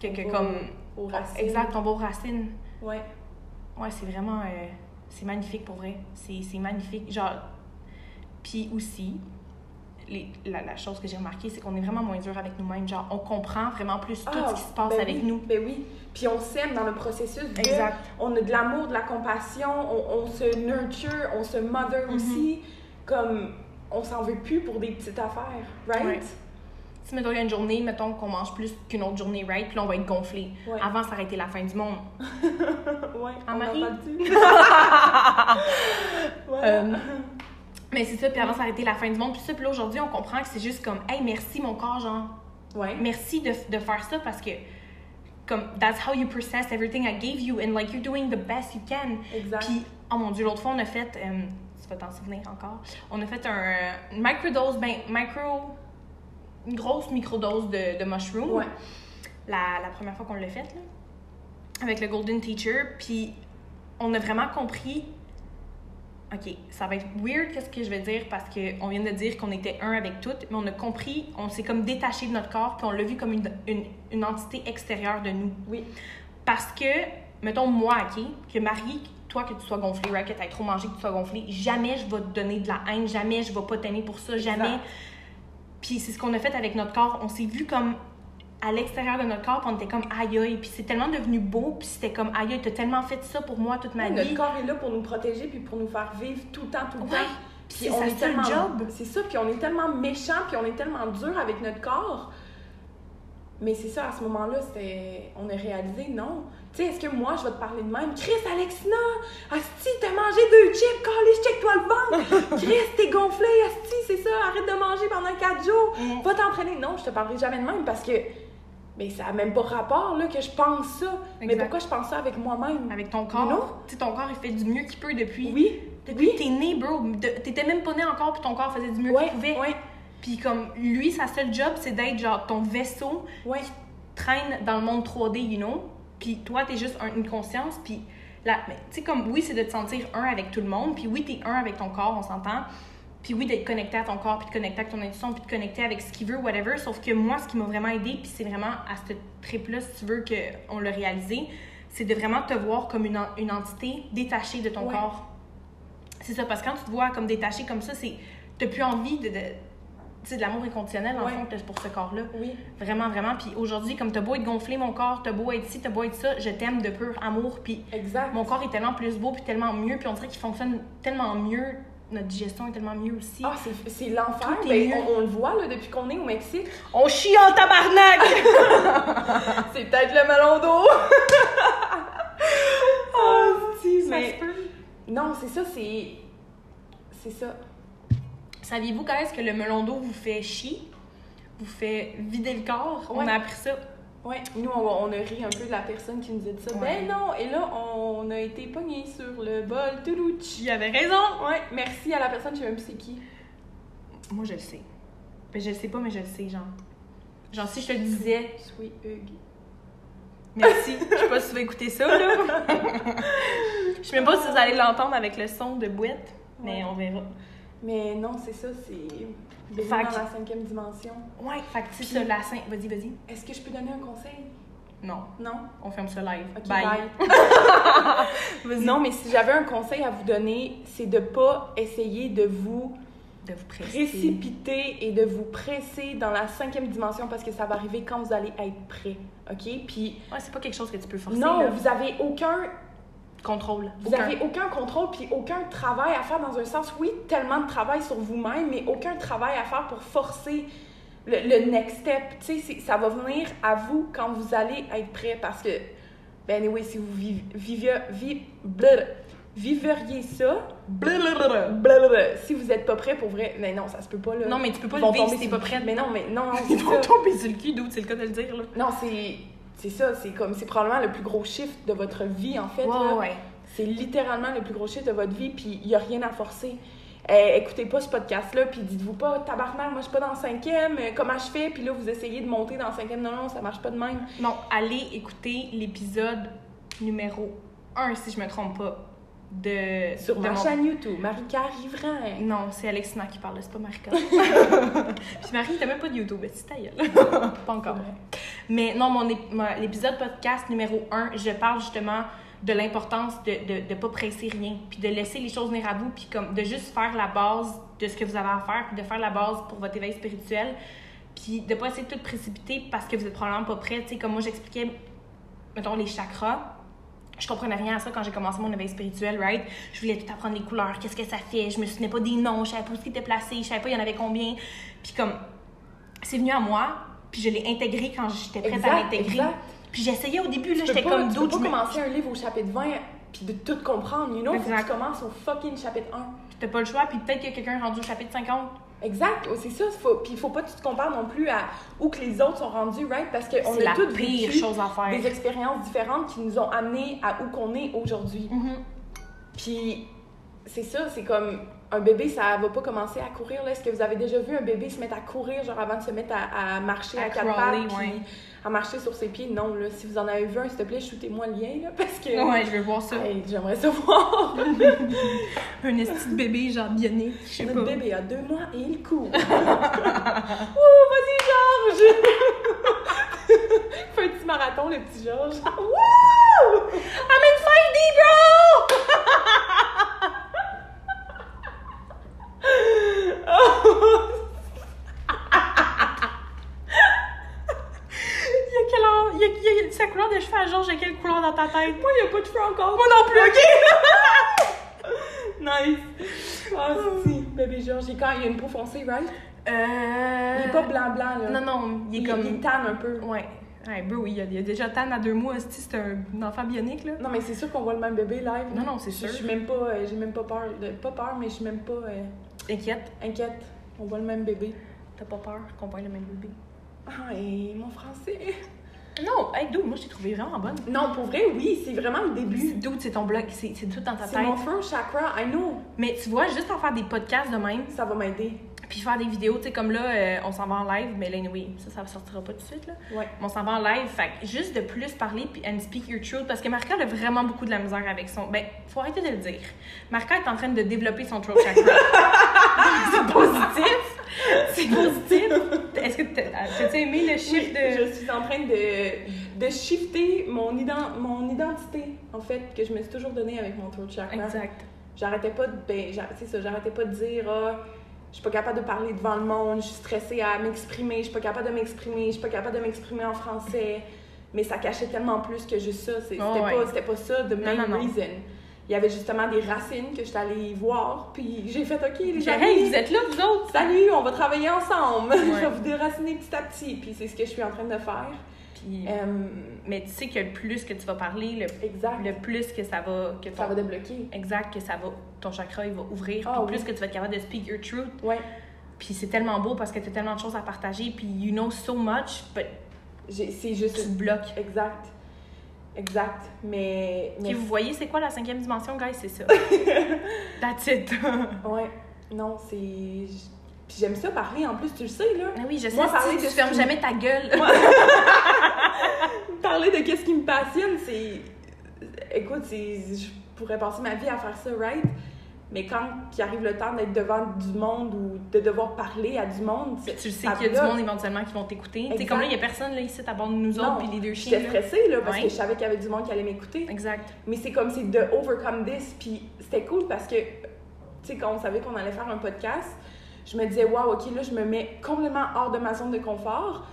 Que, que comme. aux racines. Exact, tombe aux racines. Ouais. Ouais, c'est vraiment. euh, c'est magnifique pour vrai. C'est c'est magnifique. Genre. Puis aussi, les, la, la chose que j'ai remarqué, c'est qu'on est vraiment moins dur avec nous-mêmes. Genre, on comprend vraiment plus tout Ah, ce qui se passe ben avec oui, nous. Ben oui. Puis on s'aime dans le processus. de- Exact. On a de l'amour, de la compassion, on, on se nurture, on se mother Mhm. aussi. Comme on s'en veut plus pour des petites affaires, right? Ouais. Si, mettons, il y a une journée, mettons qu'on mange plus qu'une autre journée, right? Puis là, on va être gonflé. Ouais. Avant, ça aurait été la fin du monde. ouais. Ah, on Marie? en parle-tu? ouais. Euh, Mais c'est ça, puis avant, ça été la fin du monde. Puis ça, puis là, aujourd'hui, on comprend que c'est juste comme, hey, merci mon corps, genre. ouais. merci de, de faire ça parce que comme that's how you process everything I gave you and like you're doing the best you can. Exact. Puis oh mon dieu, l'autre fois on a fait euh, tu vas t'en souvenir encore. On a fait un une microdose ben micro une grosse microdose de, de mushroom. Ouais. La, la première fois qu'on l'a fait là avec le golden teacher puis on a vraiment compris OK, ça va être weird qu'est-ce que je vais dire parce que on vient de dire qu'on était un avec toutes, mais on a compris, on s'est comme détaché de notre corps puis on l'a vu comme une, une, une entité extérieure de nous. Oui. Parce que, mettons, moi, OK, que Marie, toi, que tu sois gonflée, right, que tu trop mangé, que tu sois gonflée, jamais je vais te donner de la haine, jamais je vais pas t'aimer pour ça, jamais. Exact. Puis c'est ce qu'on a fait avec notre corps. On s'est vu comme à l'extérieur de notre corps, puis on était comme aïe aïe, puis c'est tellement devenu beau, puis c'était comme aïe aïe, t'as tellement fait ça pour moi toute ma vie. notre corps est là pour nous protéger puis pour nous faire vivre tout le temps, tout le Ouais. temps. Puis on sa est tellement job. C'est ça, puis on est tellement méchant, puis on est tellement dur avec notre corps. Mais c'est ça, à ce moment-là, c'était. On a réalisé, non. Tu sais, est-ce que moi, je vais te parler de même? Chris, Alexina! Asti, t'as mangé deux chips! Calisse, check-toi le ventre! Chris, t'es gonflé! Asti, c'est ça! Arrête de manger pendant quatre jours! Mm. Va t'entraîner! Non, je te parlerai jamais de même parce que. Mais ça n'a même pas rapport, là, que je pense ça. Mais pourquoi je pense ça avec moi-même? Avec ton corps. know? Tu sais, ton corps, il fait du mieux qu'il peut depuis. Oui. Depuis oui. que t'es né, bro. T'étais même pas né encore, puis ton corps faisait du mieux Ouais, qu'il pouvait. ouais, Puis comme lui, sa seule job, c'est d'être genre ton vaisseau ouais. traîne dans le monde 3D, you know. Puis toi, t'es juste un- une conscience. Puis tu sais, comme oui, c'est de te sentir un avec tout le monde. Puis oui, t'es un avec ton corps, on s'entend. Puis oui, d'être connecté à ton corps, puis de connecter avec ton intuition, puis de connecter avec ce qu'il veut, whatever. Sauf que moi, ce qui m'a vraiment aidé, puis c'est vraiment à ce trip-là, si tu veux qu'on l'a réalisé, c'est de vraiment te voir comme une, une entité détachée de ton Ouais. corps. C'est ça, parce que quand tu te vois comme détaché comme ça, c'est. T'as plus envie de. de tu sais, de l'amour inconditionnel, en Ouais. fond, pour ce corps-là. Oui. Vraiment, vraiment. Puis aujourd'hui, comme t'as beau être gonflé, mon corps, t'as beau être ci, t'as beau être ça, je t'aime de pur amour. Puis Exact. mon corps est tellement plus beau, puis tellement mieux, puis on dirait qu'il fonctionne tellement mieux. Notre digestion est tellement mieux aussi. Ah, c'est- l'enfer. Ben, on, on le voit là, depuis qu'on est au Mexique. On chie en tabarnak! C'est peut-être le melon d'eau. oh, si, mais. Non, c'est ça, c'est. C'est ça. Saviez-vous quand est-ce que le melon d'eau vous fait chier? Vous fait vider le corps? On a appris ça. Ouais, nous, on, on a ri un peu de la personne qui nous a dit ça. Ouais. Ben non, et là, on a été pognés sur le bol. Toulouch. Il avait raison! Ouais, merci à la personne, je sais même plus c'est qui. Moi, je le sais. Ben, je le sais pas, mais je le sais, genre. Genre, si je te le disais, Sweet Hug. merci. Je sais pas si tu vas écouter ça, là. Je sais même pas si vous allez l'entendre avec le son de boîte, mais Ouais. on verra. Mais non, c'est ça, c'est. Dans que- la cinquième dimension. Ouais, fait que c'est ça, la scène. Vas-y, vas-y. Est-ce que je peux donner un conseil? Non, Non? on ferme ça live. Ok, bye. bye. Non, mais si j'avais un conseil à vous donner, c'est de pas essayer de vous de vous précipiter et de vous presser dans la cinquième dimension parce que ça va arriver quand vous allez être prêt. OK? Puis, Ouais, c'est pas quelque chose que tu peux forcer. non, là. vous avez aucun Contrôle. Vous n'avez aucun contrôle puis aucun travail à faire dans un sens, oui, tellement de travail sur vous-même, mais aucun travail à faire pour forcer le, le next step. Tu sais, ça va venir à vous quand vous allez être prêt parce que, ben anyway, si vous viv- viviez, vi- bleu- viveriez ça, blablabla, blablabla, si vous n'êtes pas prêt pour vrai, mais non, ça se peut pas là. Non, mais tu peux pas le vivre si t'es pas prête. Mais non, mais non, non, Ils vont tomber sur le cul, d'où c'est le cas de le dire, là. Non, c'est c'est ça, c'est comme c'est probablement le plus gros chiffre de votre vie en fait. Là. ouais. C'est littéralement le plus gros chiffre de votre vie, puis il n'y a rien à forcer. Euh, écoutez pas ce podcast-là, puis dites-vous pas, tabarnak, moi je suis pas dans le cinquième, euh, comment je fais? Puis là, vous essayez de monter dans le cinquième. Non, non, ça marche pas de même. Non, allez écouter l'épisode numéro 1, si je me trompe pas, de... Sur de ma mon- chaîne YouTube, Marika Riverain. Non, c'est Alexina qui parle, c'est pas Marika. Puis Marie, t'as même pas de YouTube, c'est ta gueule? pas encore. Mais non, mon l'épisode podcast numéro 1, je parle justement de l'importance de ne de, de pas presser rien, puis de laisser les choses venir à vous, puis comme de juste faire la base de ce que vous avez à faire, puis de faire la base pour votre éveil spirituel, puis de pas essayer de tout précipiter parce que vous êtes probablement pas prêt. Tu sais, comme moi j'expliquais, mettons, les chakras. Je comprenais rien à ça quand j'ai commencé mon éveil spirituel, right? Je voulais tout apprendre les couleurs, qu'est-ce que ça fait, je me souvenais pas des noms, je savais pas où ils étaient placés, je savais pas il y en avait combien. Puis comme, c'est venu à moi, puis je l'ai intégré quand j'étais prête à Exact, l'intégrer. exact. Puis j'essayais au début, là, Tu peux j'étais pas, comme tu peux d'autres. pas je me- commencer un livre au chapitre 20 puis de tout comprendre, you know? Faut que Exact. tu commences au fucking chapitre 1. Puis t'as pas le choix, puis peut-être que quelqu'un est rendu au chapitre 50. Exact, oh, c'est ça. Faut, puis il faut pas que tu te compares non plus à où que les autres sont rendus, right? Parce qu'on a toutes pire vécu chose à faire. des expériences différentes qui nous ont amenés à où qu'on est aujourd'hui. Mhm. Puis c'est ça, c'est comme un bébé, ça va pas commencer à courir. Est-ce que vous avez déjà vu un bébé se mettre à courir, genre avant de se mettre à, à marcher À à, quatre crawler, pattes, ouais. à marcher sur ses pieds? Non, là. Si vous en avez vu un, s'il te plaît, shootez-moi le lien, là, parce que... Ouais, je veux voir ça. Hey, J'aimerais ça voir. Un esti de bébé, genre bien né, je sais Notre pas. bébé a deux mois et il court. oh, vas-y, Georges! Fais un petit marathon, le petit Georges. Wouh! I'm in 5D, bro! Il y a quelle heure? Il y a, il y a sa couleur de y a quelle couleur dans ta tête? Moi, il n'y a pas de cheveux encore. Moi non plus, ok? Nice. Ah, si. Bébé Georges, il, quand, il a une peau foncée, right? Euh... Il est pas blanc-blanc, là. Non, non, il est il, comme. il tanne un peu. Ouais. Ouais, bro, il y a, il y a déjà Tan à deux mois, c'est un enfant bionique, là. Non, mais c'est sûr qu'on voit le même bébé live. Non, non, c'est sûr. Je suis même pas... euh, J'ai même pas peur. de- Pas peur, mais je suis même pas euh, Inquiète, inquiète. On voit le même bébé. t'as pas peur qu'on voit le même bébé? Ah, et mon français... Non, hey, dude, moi, je t'ai trouvé vraiment bonne. Non, pour vrai, oui, c'est vraiment le début. Dude, c'est ton blog, c'est c'est tout dans ta C'est tête. mon first chakra, I know. Mais tu vois, juste en faire des podcasts de même, Ça va m'aider. puis faire des vidéos, tu sais, comme là, euh, on s'en va en live, mais là, oui, ça, ça sortira pas tout de suite, là. Ouais. Mais on s'en va en live, fait juste de plus parler puis and speak your truth, parce que Marca a vraiment beaucoup de la misère avec son. Ben, faut arrêter de le dire. Marca est en train de développer son throat chakra. c'est positif! C'est positif! Est-ce que t'as t'as-tu aimé le Oui, chiffre de. je suis en train de, de shifter mon, ident- mon identité, en fait, que je me suis toujours donnée avec mon throat chakra. Exact. J'arrêtais pas de... Ben, c'est ça, j'arrêtais pas de dire... Ah, je suis pas capable de parler devant le monde, je suis stressée à m'exprimer, je suis pas capable de m'exprimer, je suis pas capable de m'exprimer en français. Mais ça cachait tellement plus que juste ça. C'est- C'était Oh, ouais. pas ça, the main non, non. reason. Il y avait justement des racines que j'étais allée voir, puis j'ai fait OK, les amis, hey, vous êtes là, vous autres? Salut, on va travailler ensemble. Ouais. je vais vous déraciner petit à petit. Puis c'est ce que je suis en train de faire. Puis, Euh, mais tu sais que le plus que tu vas parler, le, exact. le plus que ça va. Que Ça va débloquer. Exact, que ça va. Ton chakra, il va ouvrir. Ah, puis oui. plus que tu vas être capable de speak your truth. Ouais. Puis c'est tellement beau parce que tu as tellement de choses à partager. Puis you know so much, but C'est tu juste. te bloques. Exact. Exact. Mais. mais Puis vous voyez, c'est quoi la cinquième dimension, guys? C'est ça. That's it. Ouais. Non, c'est. Puis j'aime ça parler en plus, tu le sais, là. Ah oui, je sais, Moi, parler tu de fermes jamais ta gueule. Parler de qu'est-ce qui me passionne, c'est. Écoute. Je pourrais passer ma vie à faire ça, right? Mais quand il arrive le temps d'être devant du monde ou de devoir parler à du monde, Puis tu sais qu'il y a du monde éventuellement qui vont t'écouter. Exact. comme là, il y a personne là, ici à bord de nous autres, puis les deux chiens. J'étais stressée, là, parce Ouais. que je savais qu'il y avait du monde qui allait m'écouter. Exact. Mais c'est comme c'est de overcome this. Puis c'était cool parce que, tu sais, quand on savait qu'on allait faire un podcast, je me disais, waouh, ok, là, je me mets complètement hors de ma zone de confort.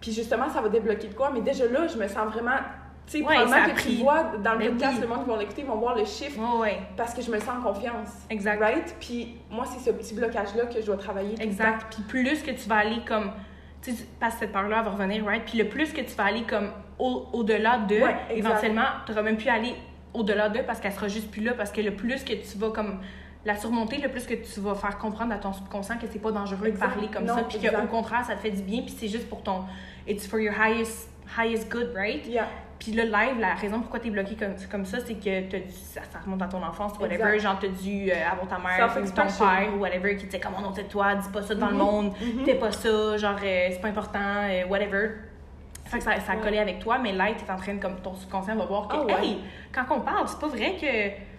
Puis justement, ça va débloquer de quoi. Mais déjà là, je me sens vraiment. Tu sais, Ouais, probablement que pris- tu vois dans le Ben podcast, oui. le monde qui vont l'écouter vont voir le chiffre Ouais, ouais. parce que je me sens en confiance. Exact. Right? Puis moi, c'est ce petit blocage-là que je dois travailler. Exact. Puis plus que tu vas aller comme. Tu sais, parce que cette peur-là va revenir, right? Puis le plus que tu vas aller comme au- au-delà de, Ouais, éventuellement, tu n'auras même plus à aller au-delà de parce qu'elle sera juste plus là. Parce que le plus que tu vas comme la surmonter, le plus que tu vas faire comprendre à ton subconscient que c'est pas dangereux Exact. de parler comme Non, ça. Puis qu'au contraire, ça te fait du bien. Puis c'est juste pour ton. It's for your highest, highest good, right? Yeah. Puis là, live, la raison pourquoi t'es bloqué comme, comme ça, c'est que t'as dû, ça, ça remonte à ton enfance, whatever. Exact. Genre, t'as dû euh, avoir ta mère ou ton père ou whatever qui disait comme, oh non, tais-toi, dis pas ça dans le Mhm. monde, Mhm. t'es pas ça, genre, euh, c'est pas important, euh, whatever. Fait que ça, ça a collé avec toi, mais là, t'es en train de, comme ton subconscient va voir que, Ah ouais. hey, quand on parle, c'est pas vrai que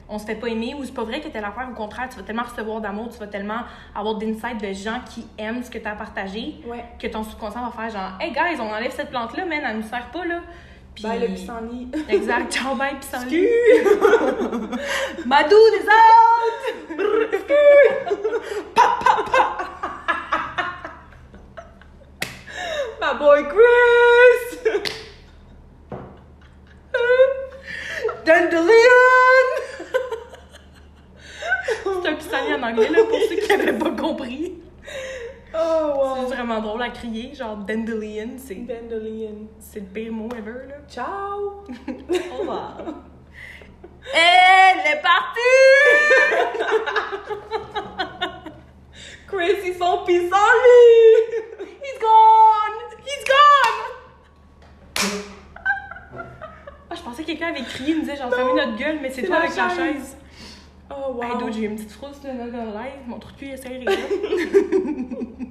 on se fait pas aimer ou c'est pas vrai que telle affaire, au contraire, tu vas tellement recevoir d'amour, tu vas tellement avoir d'insight de gens qui aiment ce que t'as partagé Ouais. que ton subconscient va faire genre, hey guys, on enlève cette plante-là, man, elle nous sert pas, là. Puis- Bye le pissenlit. Exact, ciao, bye, pissenlit. Excuse! Madou, des out! Ma boy Chris! Dandelion! C'est un pissenlit en anglais, là, pour ceux qui n'avaient pas compris. Oh C'est vraiment drôle à crier, genre dandelion, c'est Dandelion. c'est le pire mot ever, là. Ciao! Oh wow! Elle est partie! Chris, ils sont pissenlits! He's gone! He's gone! Ah, je pensais que quelqu'un avait crié, il me disait genre fermez notre gueule, mais c'est toi avec la chaise. Oh wow! Hey, j'ai eu une petite frousse de notre live, mon trou de cul est serré.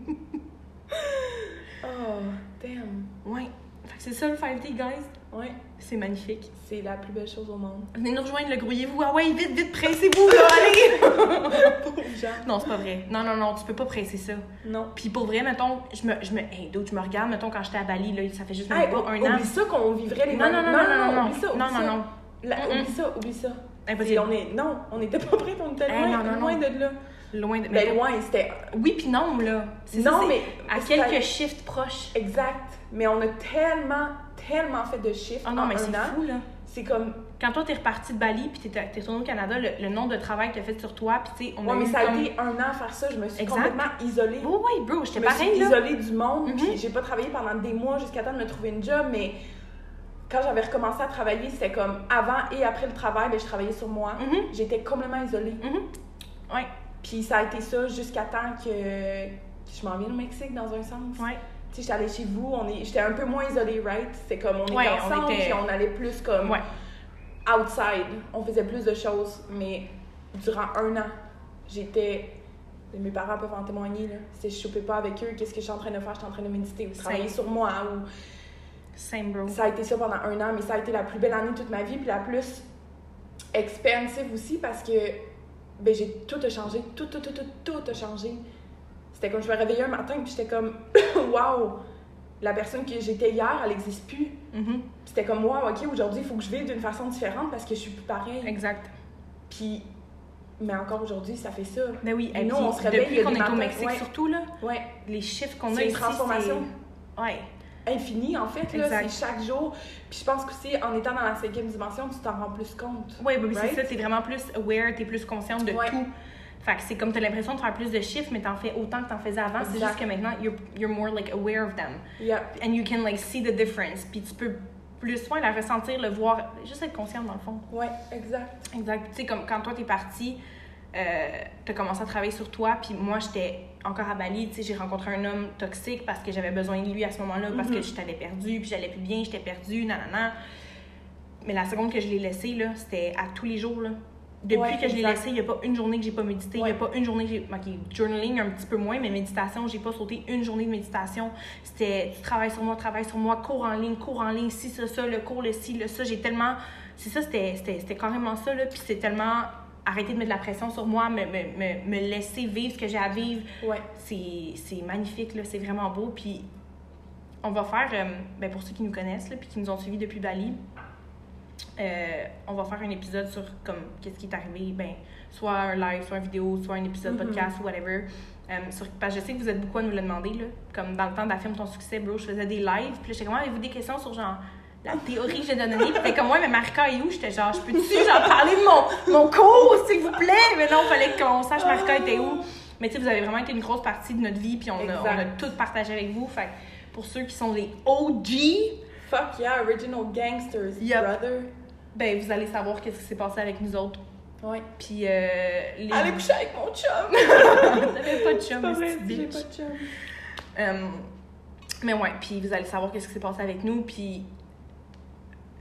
Oh, damn. ouais. Fait que c'est ça le 5D, guys? Ouais, C'est magnifique. c'est la plus belle chose au monde. Venez nous rejoindre, le grouillez-vous. Ah ouais, vite, vite, pressez-vous, là, allez! Non, c'est pas vrai. Non, non, non, tu peux pas presser ça. Non. Puis pour vrai, mettons, je me, je me, hey, dude, je me regarde, mettons, quand j'étais à Bali, là, ça fait juste Hey, pas un an. oublie ça qu'on vivrait les Non, non, non, non, non, non, oublie ça, oublie non, ça. non, non. La- Mm-mm. Oublie ça, oublie ça. Impossible. C'est- On est... Non, on n'était pas prêts, on était Hey, loin, non, non, loin non. de là. Loin de. mais Ben loin, c'était... Oui, puis non, là. C'est Non, ça, mais- À quelques shifts proches. Exact. Mais on a tellement, tellement fait de chiffres Ah non, en mais c'est fou, là. C'est comme... Quand toi, t'es reparti de Bali, puis t'es retourné au Canada, le, le nombre de travail que t'as fait sur toi, puis tu sais, on a Ouais, mais eu ça a été un an à faire ça. Je me suis Exact. complètement isolée. Oh, ouais, bro, Je j'étais me suis pareil, là. isolée du monde, Mhm. puis j'ai pas travaillé pendant des mois jusqu'à temps de me trouver une job, mais quand j'avais recommencé à travailler, c'était comme avant et après le travail, ben, je travaillais sur moi. Mhm, J'étais complètement isolée. mhm. Ouais, Puis ça a été ça jusqu'à temps que, que je m'en vienne au Mexique dans un sens. ouais. Tu sais, j'étais allée chez vous, on est, j'étais un peu moins isolée, right? C'est comme on était Ouais, on ensemble, était- puis on allait plus comme Ouais. outside. On faisait plus de choses, mais durant un an, j'étais. Mes parents peuvent en témoigner, là. Si je chopais pas avec eux, qu'est-ce que je suis en train de faire? Je suis en train de méditer ou travailler Same. sur moi. Ou... Same, bro. Ça a été ça pendant un an, mais ça a été la plus belle année de toute ma vie, puis la plus expensive aussi parce que ben, j'ai tout a changé. Tout, tout, tout, tout, tout a changé. C'était comme je me réveillais un matin, puis j'étais comme, waouh, la personne que j'étais hier, elle n'existe plus. Puis C'était comme, waouh, ok, aujourd'hui, il faut que je vive d'une façon différente parce que je suis plus pareille. Exact. Puis, mais encore aujourd'hui, ça fait ça. Ben oui, et nous, on se réveille, depuis qu'on est au Mexique, ouais. surtout, là, Ouais, les chiffres qu'on a c'est une ici, transformation Ouais. Infinie en fait. C'est chaque jour. Puis je pense qu'aussi, en étant dans la cinquième dimension, tu t'en rends plus compte. Ouais, ben, Right? c'est ça, t'es vraiment plus aware, t'es plus consciente de Ouais. tout. Fait que c'est comme t'as l'impression de faire plus de chiffres, mais t'en fais autant que t'en faisais avant. C'est juste que maintenant, you're, you're more like aware of them. Yep. And you can like see the difference. Puis tu peux plus soin la ressentir, le voir, juste être consciente dans le fond. Ouais, exact. Exact. Tu sais, comme quand toi t'es parti, euh, t'as commencé à travailler sur toi, puis moi j'étais encore à Bali, tu sais, j'ai rencontré un homme toxique parce que j'avais besoin de lui à ce moment-là, parce que Mhm. je t'avais perdu, puis j'allais plus bien, j'étais perdue, nanana. Mais la seconde que je l'ai laissé, là, c'était à tous les jours, là. Depuis Ouais, que je l'ai laissé, il n'y a pas une journée que j'ai pas médité, il Ouais. n'y a pas une journée que j'ai. Ok, journaling un petit peu moins, mais méditation, j'ai pas sauté une journée de méditation. C'était tu travailles sur moi, travaille sur moi, cours en ligne, cours en ligne, si, ça, ça, le cours, le ci, le ça. J'ai tellement. C'est ça, c'était carrément ça, là. Puis c'est tellement arrêter de mettre de la pression sur moi, me, me, me, me laisser vivre ce que j'ai à vivre. Ouais. C'est magnifique, là. C'est vraiment beau. Puis on va faire, euh, ben pour ceux qui nous connaissent, là, puis qui nous ont suivis depuis Bali, euh, on va faire un épisode sur comme qu'est-ce qui est arrivé, ben, soit un live, soit une vidéo, soit un épisode Mhm. podcast ou whatever. Euh, sur, parce que je sais que vous êtes beaucoup à nous le demander, là. Comme dans le temps d'Affirme ton succès, bro, je faisais des lives. Puis j'étais comme, Ah, avez-vous des questions sur genre la théorie que j'ai donnée? Puis t'es comme, ouais, mais Marika est où? J'étais genre, je peux-tu genre parler de mon, mon cours, s'il vous plaît? Mais non, il fallait qu'on sache Marika était où. Mais tu sais, vous avez vraiment été une grosse partie de notre vie, puis on a, on a tout partagé avec vous. Fait que pour ceux qui sont les OG, Fuck yeah, original gangsters, Yup. brother. ben vous allez savoir qu'est-ce qui s'est passé avec nous autres. Ouais. Puis euh, les... Allez coucher avec mon chum. T'avais pas de chum, j'ai pas de chum. Euh, mais ouais, puis vous allez savoir qu'est-ce qui s'est passé avec nous, puis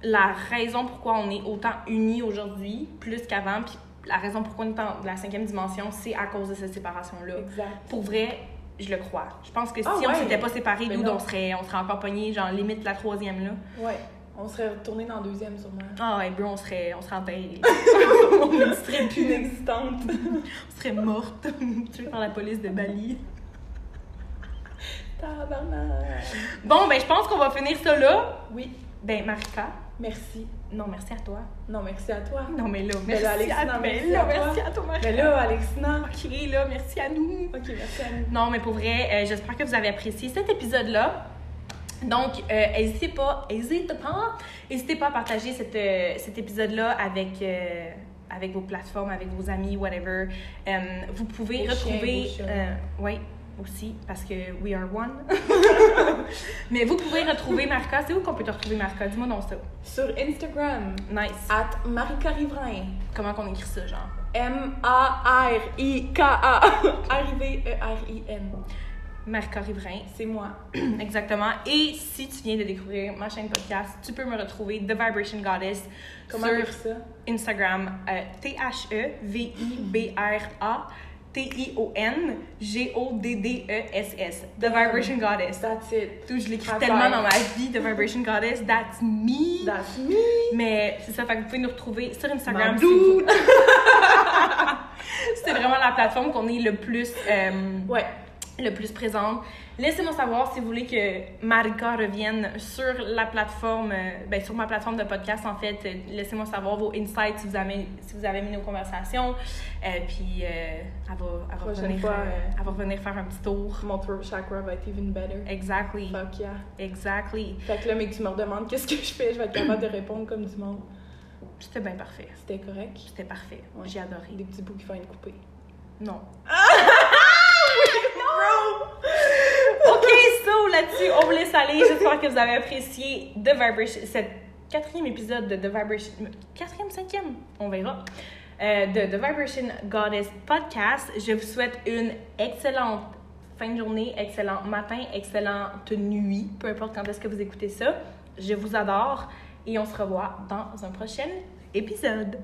la raison pourquoi on est autant unis aujourd'hui, plus qu'avant, puis la raison pourquoi on est dans la cinquième dimension, c'est à cause de cette séparation-là. Pour vrai, je le crois. Je pense que si Ah on ouais. s'était pas séparés, Mais nous, on serait, on serait encore pognés, genre limite la troisième, là. Ouais. On serait retourné dans le deuxième sûrement. Ah ouais, bro, on serait, on serait enterrés. on n'existerait plus, Inexistante. on serait morte, tuée par la police de Bali. Tabarnak. Bon, ben je pense qu'on va finir ça là. Oui, Ben, Marika, merci. non, merci à toi. Non, merci à toi. Non, mais là, merci là, à Alexina, toi. merci là, à toi. merci à toi, Marika. Mais là, Alexina. Ok, là, merci à nous. Ok, merci à nous. Non, mais pour vrai, euh, j'espère que vous avez apprécié cet épisode-là. Donc, euh, n'hésitez pas, n'hésitez pas, n'hésitez pas à partager cet, euh, cet épisode-là avec, euh, avec vos plateformes, avec vos amis, whatever. Euh, vous pouvez Vos chiens, retrouver... vos oui, aussi, parce que we are one. mais vous pouvez retrouver Marca. C'est où qu'on peut te retrouver, Marca? Dis-moi donc ça. Sur Instagram, Nice. at Marika Riverain. Comment qu'on écrit ça, genre? M-A-R-I-K-A. R-I-V-E-R-I-N. Marca Riverain. C'est moi. Exactement. Et si tu viens de découvrir ma chaîne podcast, tu peux me retrouver The Vibration Goddess Comment sur ça? Instagram euh, T-H-E-V-I-B-R-A T-I-O-N-G-O-D-D-E-S-S. The Vibration Goddess. That's it. Tout, je l'écris tellement dans ma vie, The Vibration Goddess. That's me. That's me. Mais c'est ça, fait que vous pouvez nous retrouver sur Instagram. Si vous-. C'est vraiment la plateforme qu'on est le plus. euh, Ouais. Le plus présente. Laissez-moi savoir si vous voulez que Marika revienne sur la plateforme, euh, ben, sur ma plateforme de podcast en fait. Laissez-moi savoir vos insights si vous avez, si vous avez mis nos conversations. Euh, puis euh, elle, va, elle, va Prochaine revenir, fois, euh, elle va revenir faire un petit tour. Mon throat chakra va être even better. Exactly. Fuck yeah. Exactly. Fait que là, mais que tu me redemandes qu'est-ce que je fais, je vais être capable de répondre comme du monde. C'était bien parfait. C'était correct? C'était parfait. Ouais. J'ai adoré. Des petits bouts qui font une coupée. Non. OK, so là-dessus, on vous laisse aller. J'espère que vous avez apprécié The Vibration, cet quatrième épisode de The Vibration. Quatrième, cinquième, on verra. euh, de The Vibration Goddess Podcast. Je vous souhaite une excellente fin de journée, excellent matin, excellente nuit, peu importe quand est-ce que vous écoutez ça. Je vous adore et on se revoit dans un prochain épisode.